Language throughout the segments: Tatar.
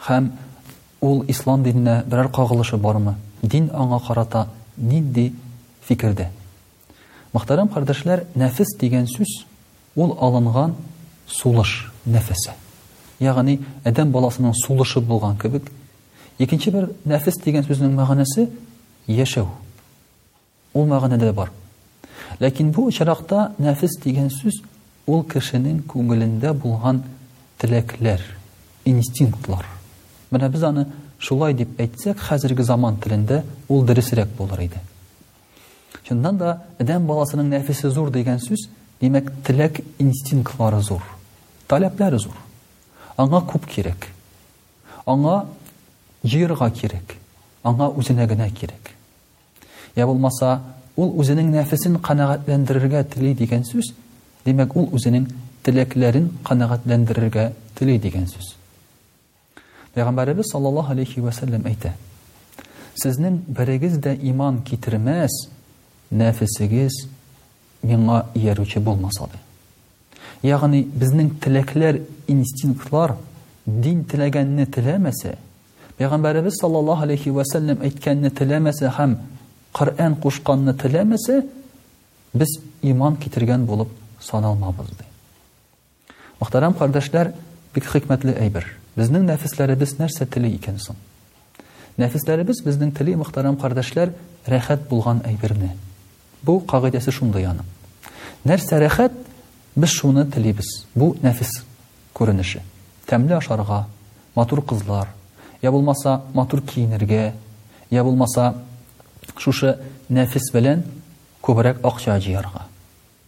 Һәм ул ислам диненә берәр кагылышы бармы? Дин аңа карата нинди фикердә? Мөхтәрәм кардәшләр, нәфес дигән сүз, ул алынган сулыш, нәфәсә. Ягъни, адәм баласының сулышы булган кебек, икенче бер нәфес дигән сүзнең мәгънәсе, яшәү. Ул мәгънәдә дә бар. Ләкин бу очракта нәфес дигән сүз ул кешенең күңелендә булган теләкләр, инстинктлар. Менә без аны шулай дип әйтсәк, хәзерге заман телендә ул дөресрәк булыр иде. Чыннан да, адәм баласының нәфесе зур дигән сүз, димәк, теләк инстинктлары зур, таләпләре зур. Аңа күп кирәк. Аңа җыерга кирәк. Аңа үзенә генә кирәк. Йә булмаса, ул үзенең нәфесен канәгатьләндерергә тели дигән сүз, димәк, ул үзенең теләкләрен канәгатьләндерергә тели дигән сүз. Пәйгамбәребез саллаллаһу алейхи ва сәлләм әйтә: Сезнең берегез дә иман китермәс, нәфесегез Миңа иярүче булмаса да. Ягъни безнең теләкләр, инстинктлар дин теләгәнне теләмәсә, Пәйгамбәребез саллаллаһу алейхи ва саллям әйткәнне теләмәсә һәм Коръән кушканны теләмәсә, без иман китергән булып саналмабыз ди. Мөхтәрәм кардәшләр, бик хикмәтле әйбер. Безнең нәфесләребез нәрсә тели икән соң? Нәфесләребез безнең тели, мөхтәрәм кардәшләр, рәхәт булган әйберне. Бу кагыйдәсе шундый аның. Нәрсә рәхәт, без шуны телибез. Бу нәфес күренеше. Тәмле ашарга, матур кызлар, я булмаса матур киенергә, я булмаса шушы нәфес белән күбрәк акча җыярга.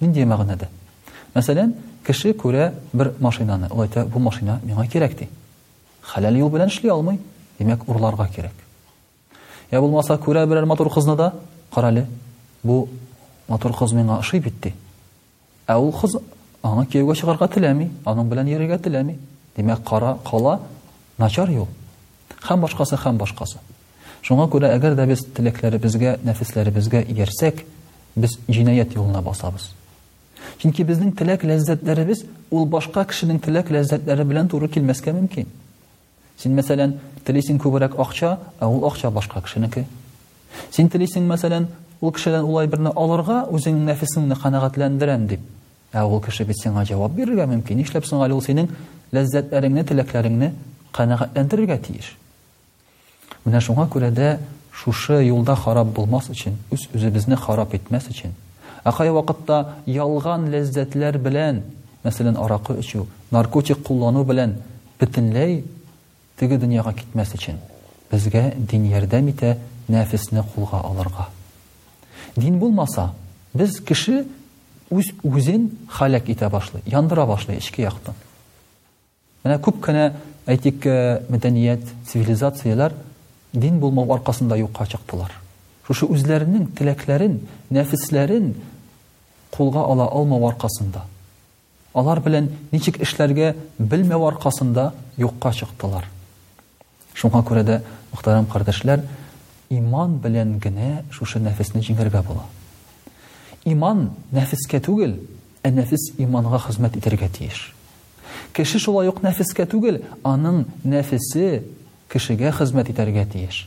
Нинди мәгънәдә? Мәсәлән, кеше күрә бер машинаны, ул әйтә, бу машина миңа кирәк, ди. Хәләл юл белән эшли алмый, димәк, урларга кирәк. Я булмаса, күрә берәр матур кызны да, карале, бу матур кыз миңа ошый бит, ди. Ә ул кыз аңа кияүгә чыгарга теләми, аның белән йөрергә теләми. Димәк, кара, кала, начар юл. Хәм башкасы, хәм башкасы. Шуңа күрә әгәр дә без теләкләребезгә, нәфесләребезгә иярсәк, без җинаять юлына басабыз. Чөнки безнең теләк ләззәтләребез ул башка кешенең теләк ләззәтләре белән туры килмәскә мөмкин. Син, мәсәлән, телисең күбрәк акча, ә ул акча башка кешенеке. Син телисең, мәсәлән, ул кешедән улай берне алырга, үзеңнең нәфесеңне канәгатьләндерәм дип. Ә ул кеше бит сиңа җавап бирергә мөмкин. Нишләп соң әле ул синең ләззәтләреңне, теләкләреңне канәгатьләндерергә тиеш? Менә шуңа күрә дә шушы юлда харап булмас өчен, үз-үзебезне харап итмәс өчен, ә кайвакытта ялган ләззәтләр белән, мәсәлән, аракы эчү, наркотик куллану белән бөтенләй теге дөньяга китмәс өчен, безгә дин ярдәм итә нәфесне кулга алырга. Дин булмаса, без кеше үз-үзен халәк итә башлый, яндыра башлый эчке яктан. Менә күп кенә, әйтик, мәдәният, цивилизацияләр дин булмау аркасында юкка чыктылар. Шушы үзләренең теләкләрен, нәфесләрен кулга ала алмау аркасында. Алар белән ничек эшләргә белмәү аркасында юкка чыктылар. Шуңа күрә дә, мөхтәрәм кардәшләр, иман белән генә шушы нәфесне җиңәргә була. Иман нәфескә түгел, ә нәфес иманга хезмәт итәргә тиеш. Кеше шулай ук нәфескә түгел, аның нәфесе кешегә хезмәт итәргә тиеш.